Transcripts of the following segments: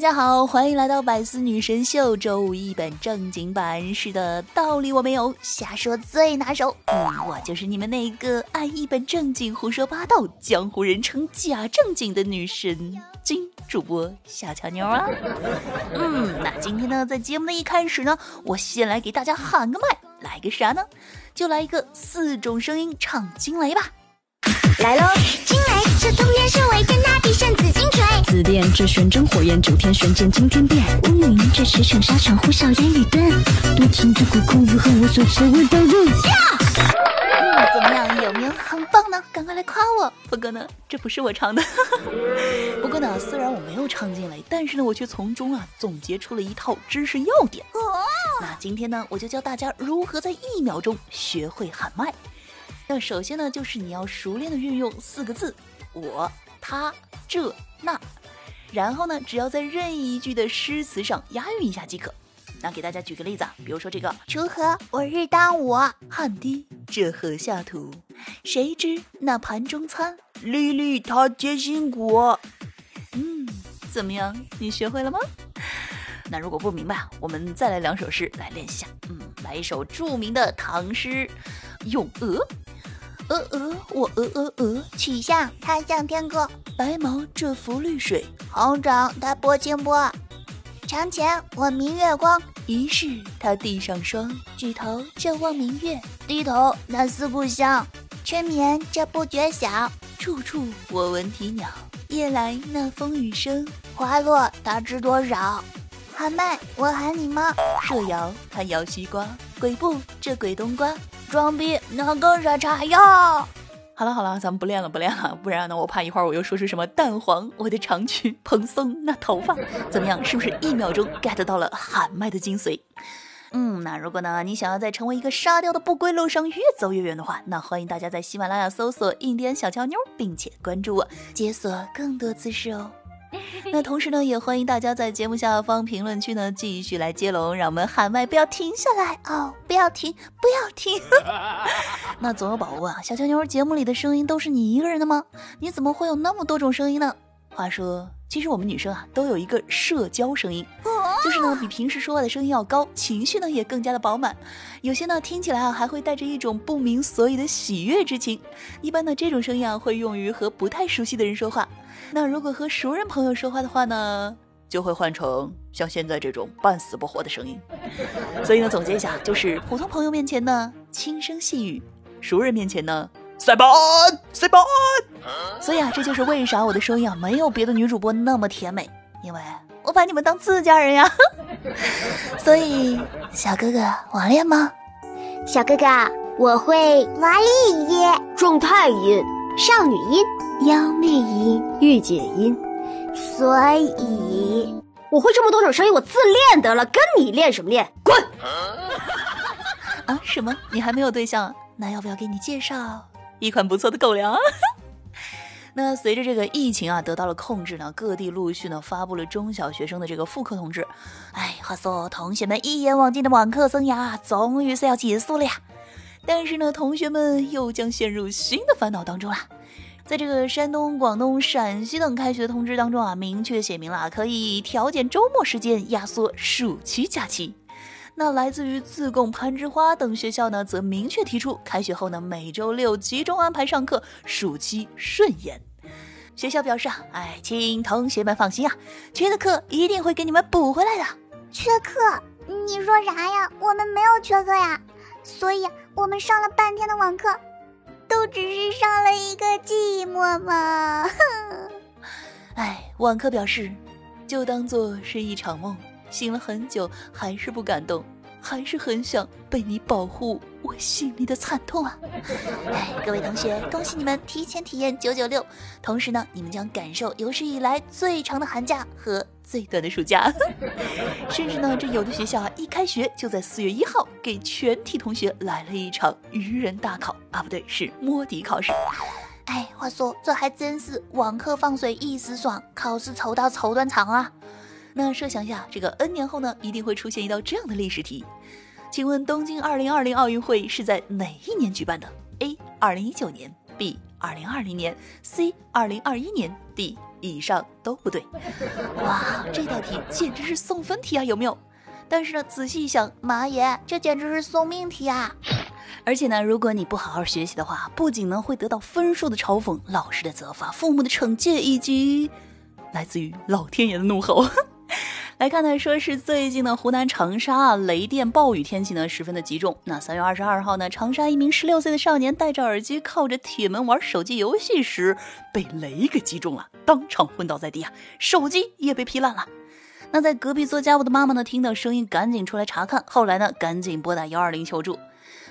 大家好，欢迎来到百思女神秀周五一本正经版。是的，道理我没有，瞎说最拿手。嗯，我就是你们那个爱一本正经胡说八道，江湖人称假正经的女神金主播小乔妞啊。嗯，那今天呢，在节目的一开始呢，我先来给大家喊个麦，来个啥呢？就来一个四种声音唱惊雷吧。来喽！惊雷这通天修为天塌地陷紫金锤，紫电这玄真火焰，九天玄剑惊天变。乌云这驰骋沙场呼啸烟雨顿，多情自古空余恨，我所求未到肉。嗯，怎么样？有没有很棒呢？赶快来夸我！不过呢，这不是我唱的。不过呢，虽然我没有唱惊雷，但是呢，我却从中啊总结出了一套知识要点。那今天呢，我就教大家如何在一秒钟学会喊麦。那首先呢，就是你要熟练的运用四个字“我、他、这、那”，然后呢，只要在任意一句的诗词上押韵一下即可。那给大家举个例子啊，比如说这个“锄禾我日当午，汗滴这禾下土，谁知那盘中餐，粒粒他皆辛苦。”嗯，怎么样？你学会了吗？那如果不明白啊，我们再来两首诗来练习下。嗯，来一首著名的唐诗《咏鹅》。鹅鹅，我鹅鹅鹅，曲项它向天歌。白毛这浮绿水，红掌它拨清波。床前我明月光，疑是他地上霜。举头这望明月，低头那思故乡。春眠这不觉晓，处处我闻啼鸟。夜来那风雨声，花落它知多少。喊麦，我喊你吗？射摇它摇西瓜，鬼步这鬼冬瓜。装逼，那更是茶药。好了好了，咱们不练了不练了，不然呢，我怕一会儿我又说出什么蛋黄，我的长裙蓬松那头发，怎么样？是不是一秒钟 get 到了喊麦的精髓？嗯，那如果呢，你想要在成为一个沙雕的不归路上越走越远的话，那欢迎大家在喜马拉雅搜索“印第安小乔妞”，并且关注我，解锁更多姿势哦。那同时呢，也欢迎大家在节目下方评论区呢继续来接龙，让我们喊麦不要停下来哦，不要停，不要停。那总有宝宝问啊，小乔妞节目里的声音都是你一个人的吗？你怎么会有那么多种声音呢？话说，其实我们女生啊都有一个社交声音，就是呢比平时说话的声音要高，情绪呢也更加的饱满，有些呢听起来啊还会带着一种不明所以的喜悦之情。一般呢这种声音啊会用于和不太熟悉的人说话。那如果和熟人朋友说话的话呢，就会换成像现在这种半死不活的声音。所以呢，总结一下，就是普通朋友面前呢轻声细语，熟人面前呢塞班塞班。所以啊，这就是为啥我的声音啊没有别的女主播那么甜美，因为我把你们当自家人呀。所以，小哥哥网恋吗？小哥哥，我会娃丽音、状态音、少女音。妖媚音、御姐音，所以我会这么多种声音，我自恋得了，跟你练什么练？滚！啊？什么？你还没有对象？那要不要给你介绍一款不错的狗粮？那随着这个疫情啊得到了控制呢，各地陆续呢发布了中小学生的这个复课通知。哎，话说同学们一眼望尽的网课生涯终于是要结束了呀，但是呢，同学们又将陷入新的烦恼当中了。在这个山东、广东、陕西等开学通知当中啊，明确写明了可以调减周末时间，压缩暑期假期。那来自于自贡、攀枝花等学校呢，则明确提出开学后呢，每周六集中安排上课，暑期顺延。学校表示啊，哎，请同学们放心啊，缺的课一定会给你们补回来的。缺课？你说啥呀？我们没有缺课呀，所以我们上了半天的网课。都只是上了一个寂寞嘛，哼！哎，网课表示，就当做是一场梦，醒了很久还是不敢动，还是很想被你保护我心里的惨痛啊！哎，各位同学，恭喜你们提前体验九九六，同时呢，你们将感受有史以来最长的寒假和最短的暑假。甚至呢，这有的学校啊，一开学就在四月一号给全体同学来了一场愚人大考啊，不对，是摸底考试。哎，话说这还真是网课放水一时爽，考试愁到愁断肠啊！那设想一下，这个 N 年后呢，一定会出现一道这样的历史题。请问东京2020奥运会是在哪一年举办的？A. 2019年，B. 2020年，C. 2021年，D. 以上都不对。哇，这道题简直是送分题啊，有没有？但是呢，仔细一想，妈耶，这简直是送命题啊！而且呢，如果你不好好学习的话，不仅呢会得到分数的嘲讽、老师的责罚、父母的惩戒，以及来自于老天爷的怒吼。来看看，说是最近的湖南长沙啊，雷电暴雨天气呢十分的集中。那三月二十二号呢，长沙一名十六岁的少年戴着耳机靠着铁门玩手机游戏时被雷给击中了，当场昏倒在地啊，手机也被劈烂了。那在隔壁做家务的妈妈呢，听到声音赶紧出来查看，后来呢赶紧拨打幺二零求助。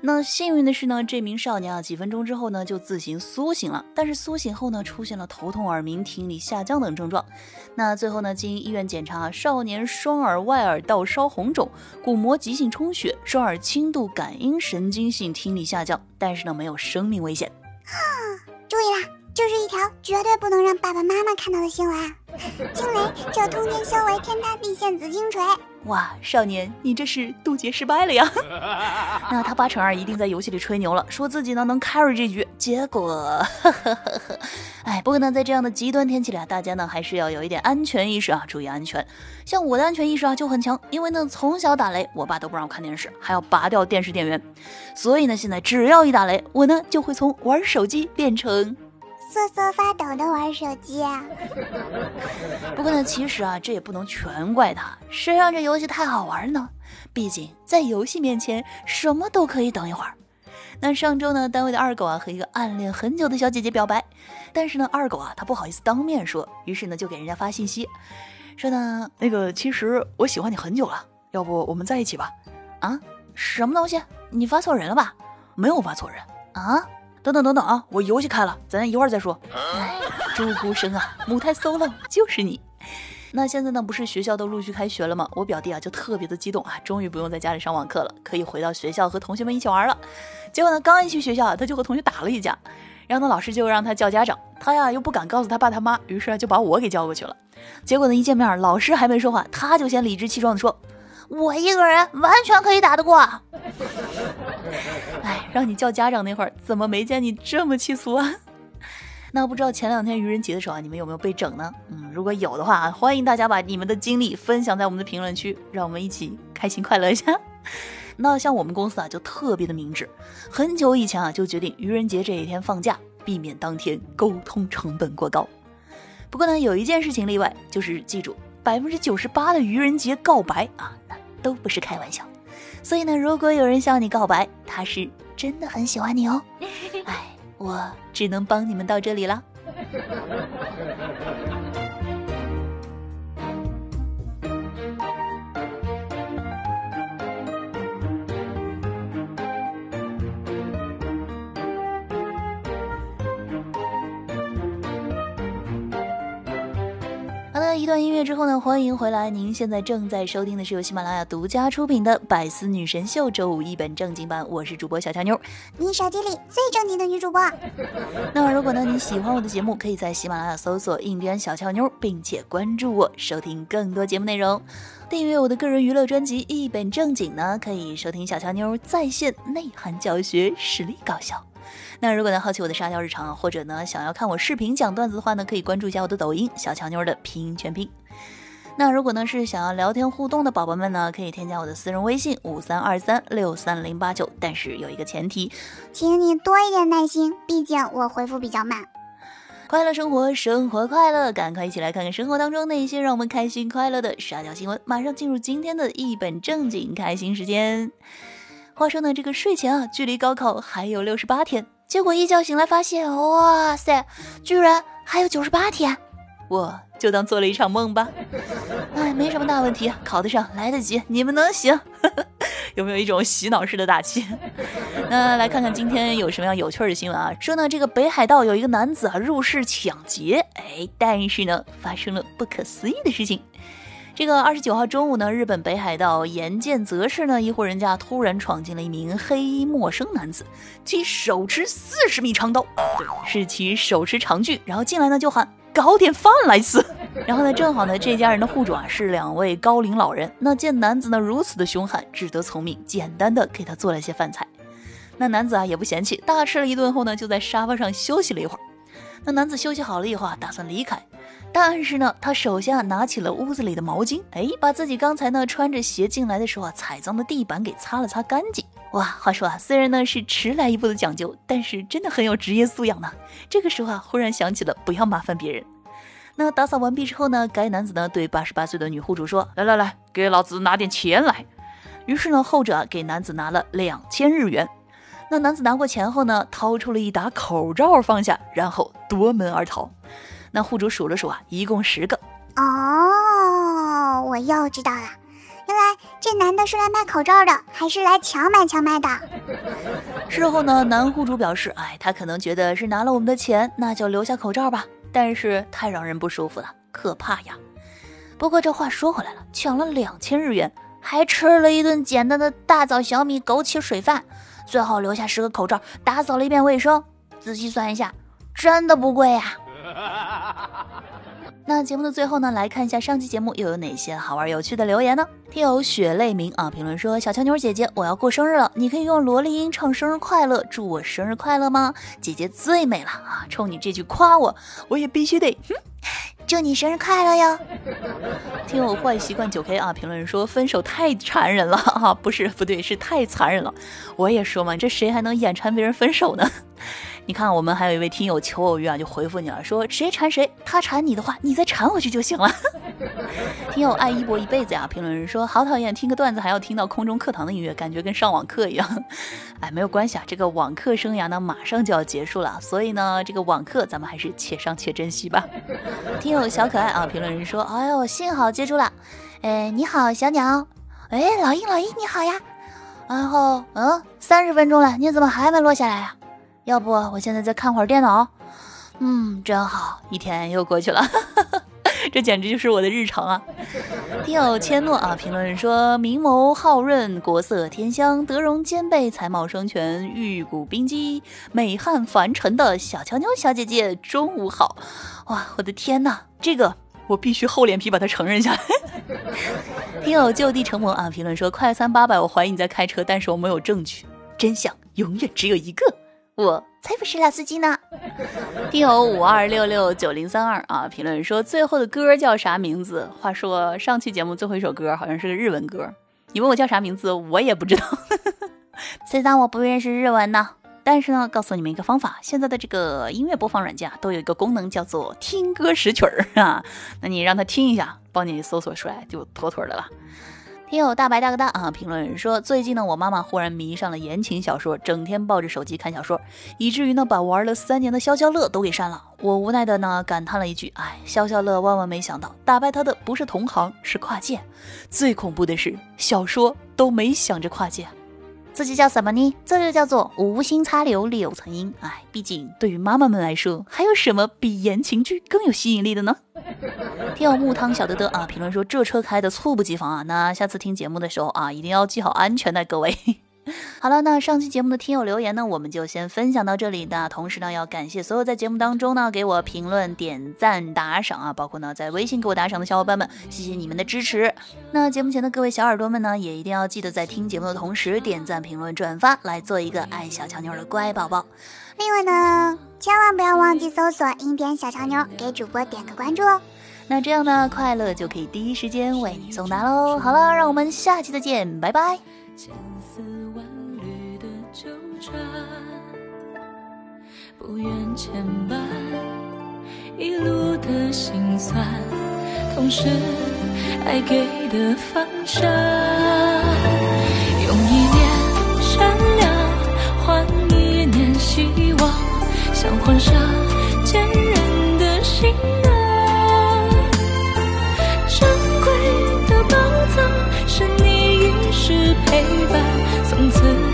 那幸运的是呢，这名少年啊，几分钟之后呢就自行苏醒了。但是苏醒后呢，出现了头痛、耳鸣、听力下降等症状。那最后呢，经医院检查，少年双耳外耳道烧红肿，鼓膜急性充血，双耳轻度感应神经性听力下降，但是呢，没有生命危险。注意啦！这是一条绝对不能让爸爸妈妈看到的新闻。惊雷，这通天修为，天塌地陷，紫金锤。哇，少年，你这是渡劫失败了呀？那他八成二一定在游戏里吹牛了，说自己呢能 carry 这局。结果，哎，不过呢，在这样的极端天气里啊，大家呢还是要有一点安全意识啊，注意安全。像我的安全意识啊就很强，因为呢从小打雷，我爸都不让我看电视，还要拔掉电视电源。所以呢，现在只要一打雷，我呢就会从玩手机变成。瑟瑟发抖的玩手机，啊 不过呢，其实啊，这也不能全怪他，谁让这游戏太好玩呢？毕竟在游戏面前，什么都可以等一会儿。那上周呢，单位的二狗啊和一个暗恋很久的小姐姐表白，但是呢，二狗啊他不好意思当面说，于是呢就给人家发信息，说呢那个其实我喜欢你很久了，要不我们在一起吧？啊，什么东西？你发错人了吧？没有发错人啊。等等等等啊！我游戏开了，咱一会儿再说。哎，朱孤生啊，母胎 solo 就是你。那现在呢，不是学校都陆续开学了吗？我表弟啊就特别的激动啊，终于不用在家里上网课了，可以回到学校和同学们一起玩了。结果呢，刚一去学校，他就和同学打了一架，然后呢，老师就让他叫家长，他呀又不敢告诉他爸他妈，于是啊就把我给叫过去了。结果呢，一见面，老师还没说话，他就先理直气壮的说。我一个人完全可以打得过。哎，让你叫家长那会儿，怎么没见你这么气粗啊？那不知道前两天愚人节的时候啊，你们有没有被整呢？嗯，如果有的话，欢迎大家把你们的经历分享在我们的评论区，让我们一起开心快乐一下。那像我们公司啊，就特别的明智，很久以前啊就决定愚人节这一天放假，避免当天沟通成本过高。不过呢，有一件事情例外，就是记住。百分之九十八的愚人节告白啊，那都不是开玩笑。所以呢，如果有人向你告白，他是真的很喜欢你哦。哎，我只能帮你们到这里了。一段音乐之后呢，欢迎回来。您现在正在收听的是由喜马拉雅独家出品的《百思女神秀》周五一本正经版，我是主播小乔妞，你手机里最正经的女主播。那如果呢你喜欢我的节目，可以在喜马拉雅搜索“印第安小乔妞”，并且关注我，收听更多节目内容。订阅我的个人娱乐专辑《一本正经》呢，可以收听小乔妞在线内涵教学，实力搞笑。那如果呢好奇我的沙雕日常，或者呢想要看我视频讲段子的话呢，可以关注一下我的抖音小乔妞儿的拼音全拼。那如果呢是想要聊天互动的宝宝们呢，可以添加我的私人微信五三二三六三零八九，但是有一个前提，请你多一点耐心，毕竟我回复比较慢。快乐生活，生活快乐，赶快一起来看看生活当中那些让我们开心快乐的沙雕新闻。马上进入今天的一本正经开心时间。话说呢，这个睡前啊，距离高考还有六十八天。结果一觉醒来，发现哇塞，居然还有九十八天，我就当做了一场梦吧。哎，没什么大问题，考得上，来得及，你们能行？有没有一种洗脑式的打击？那来看看今天有什么样有趣的新闻啊？说呢，这个北海道有一个男子啊入室抢劫，哎，但是呢发生了不可思议的事情。这个二十九号中午呢，日本北海道岩见泽市呢一户人家突然闯进了一名黑衣陌生男子，其手持四十米长刀，对，是其手持长锯，然后进来呢就喊搞点饭来吃。然后呢，正好呢这家人的户主啊是两位高龄老人，那见男子呢如此的凶悍，只得从命，简单的给他做了些饭菜。那男子啊也不嫌弃，大吃了一顿后呢，就在沙发上休息了一会儿。那男子休息好了以后啊，打算离开。但是呢，他手下拿起了屋子里的毛巾，哎，把自己刚才呢穿着鞋进来的时候啊踩脏的地板给擦了擦干净。哇，话说啊，虽然呢是迟来一步的讲究，但是真的很有职业素养呢。这个时候啊，忽然想起了不要麻烦别人。那打扫完毕之后呢，该男子呢对八十八岁的女户主说：“来来来，给老子拿点钱来。”于是呢，后者啊给男子拿了两千日元。那男子拿过钱后呢，掏出了一沓口罩放下，然后夺门而逃。那户主数了数啊，一共十个。哦，我又知道了，原来这男的是来卖口罩的，还是来强买强卖的？事后呢，男户主表示，哎，他可能觉得是拿了我们的钱，那就留下口罩吧。但是太让人不舒服了，可怕呀。不过这话说回来了，抢了两千日元，还吃了一顿简单的大枣小米枸杞水饭，最后留下十个口罩，打扫了一遍卫生。仔细算一下，真的不贵呀。那节目的最后呢，来看一下上期节目又有哪些好玩有趣的留言呢？听友雪泪明啊评论说：“小乔妞姐姐，我要过生日了，你可以用萝莉音唱生日快乐，祝我生日快乐吗？姐姐最美了啊！冲你这句夸我，我也必须得，祝你生日快乐哟。”听友坏习惯九 K 啊评论说：“分手太残忍了 啊，不是不对，是太残忍了。我也说嘛，这谁还能眼馋别人分手呢？”你看，我们还有一位听友求偶遇啊，就回复你了，说谁缠谁，他缠你的话，你再缠回去就行了。听友爱一博一辈子呀，评论人说好讨厌，听个段子还要听到空中课堂的音乐，感觉跟上网课一样。哎，没有关系啊，这个网课生涯呢马上就要结束了，所以呢，这个网课咱们还是且上且珍惜吧。听友小可爱啊，评论人说，哎呦，幸好接住了。哎，你好，小鸟。哎，老鹰，老鹰，你好呀。然后，嗯，三十分钟了，你怎么还没落下来啊？要不我现在再看会儿电脑，嗯，真好，一天又过去了，这简直就是我的日常啊！听友千诺啊，评论说：明眸皓润，国色天香，德容兼备，才貌双全，玉骨冰肌，美汉凡尘的小乔妞小姐姐，中午好！哇，我的天哪，这个我必须厚脸皮把它承认下来。听友就地成魔啊，评论说：快餐八百，我怀疑你在开车，但是我没有证据，真相永远只有一个。我才不是老司机呢！听友五二六六九零三二啊，评论说最后的歌叫啥名字？话说上期节目最后一首歌好像是个日文歌，你问我叫啥名字，我也不知道。虽然我不认识日文呢？但是呢，告诉你们一个方法，现在的这个音乐播放软件都有一个功能叫做听歌识曲儿啊，那你让他听一下，帮你搜索出来就妥妥的了。听友大白大哥大啊！评论人说，最近呢，我妈妈忽然迷上了言情小说，整天抱着手机看小说，以至于呢，把玩了三年的消消乐都给删了。我无奈的呢，感叹了一句：“哎，消消乐万万没想到，打败他的不是同行，是跨界。最恐怖的是，小说都没想着跨界。”这就叫什么呢？这就叫做无心插柳柳成荫。哎，毕竟对于妈妈们来说，还有什么比言情剧更有吸引力的呢？听友木汤小德德啊，评论说这车开的猝不及防啊，那下次听节目的时候啊，一定要系好安全带，各位。好了，那上期节目的听友留言呢，我们就先分享到这里。那同时呢，要感谢所有在节目当中呢给我评论、点赞、打赏啊，包括呢在微信给我打赏的小伙伴们，谢谢你们的支持。那节目前的各位小耳朵们呢，也一定要记得在听节目的同时点赞、评论、转发，来做一个爱小乔妞的乖宝宝。另外呢，千万不要忘记搜索音点小乔妞，给主播点个关注哦。那这样呢，快乐就可以第一时间为你送达喽。好了，让我们下期再见，拜拜。丝万缕的纠缠不愿牵绊一路的心酸，同时爱给的方向，用一念善良换一念希望，想换上坚韧的心啊。珍贵的宝藏是你一世陪伴，从此。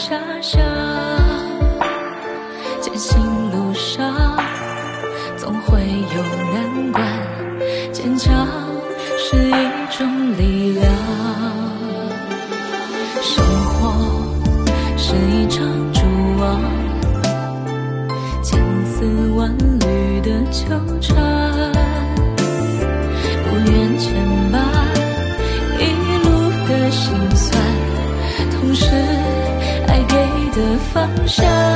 傻傻，前行路上总会有难关，坚强是一种力量。生活是一场蛛网，千丝万缕的纠缠。下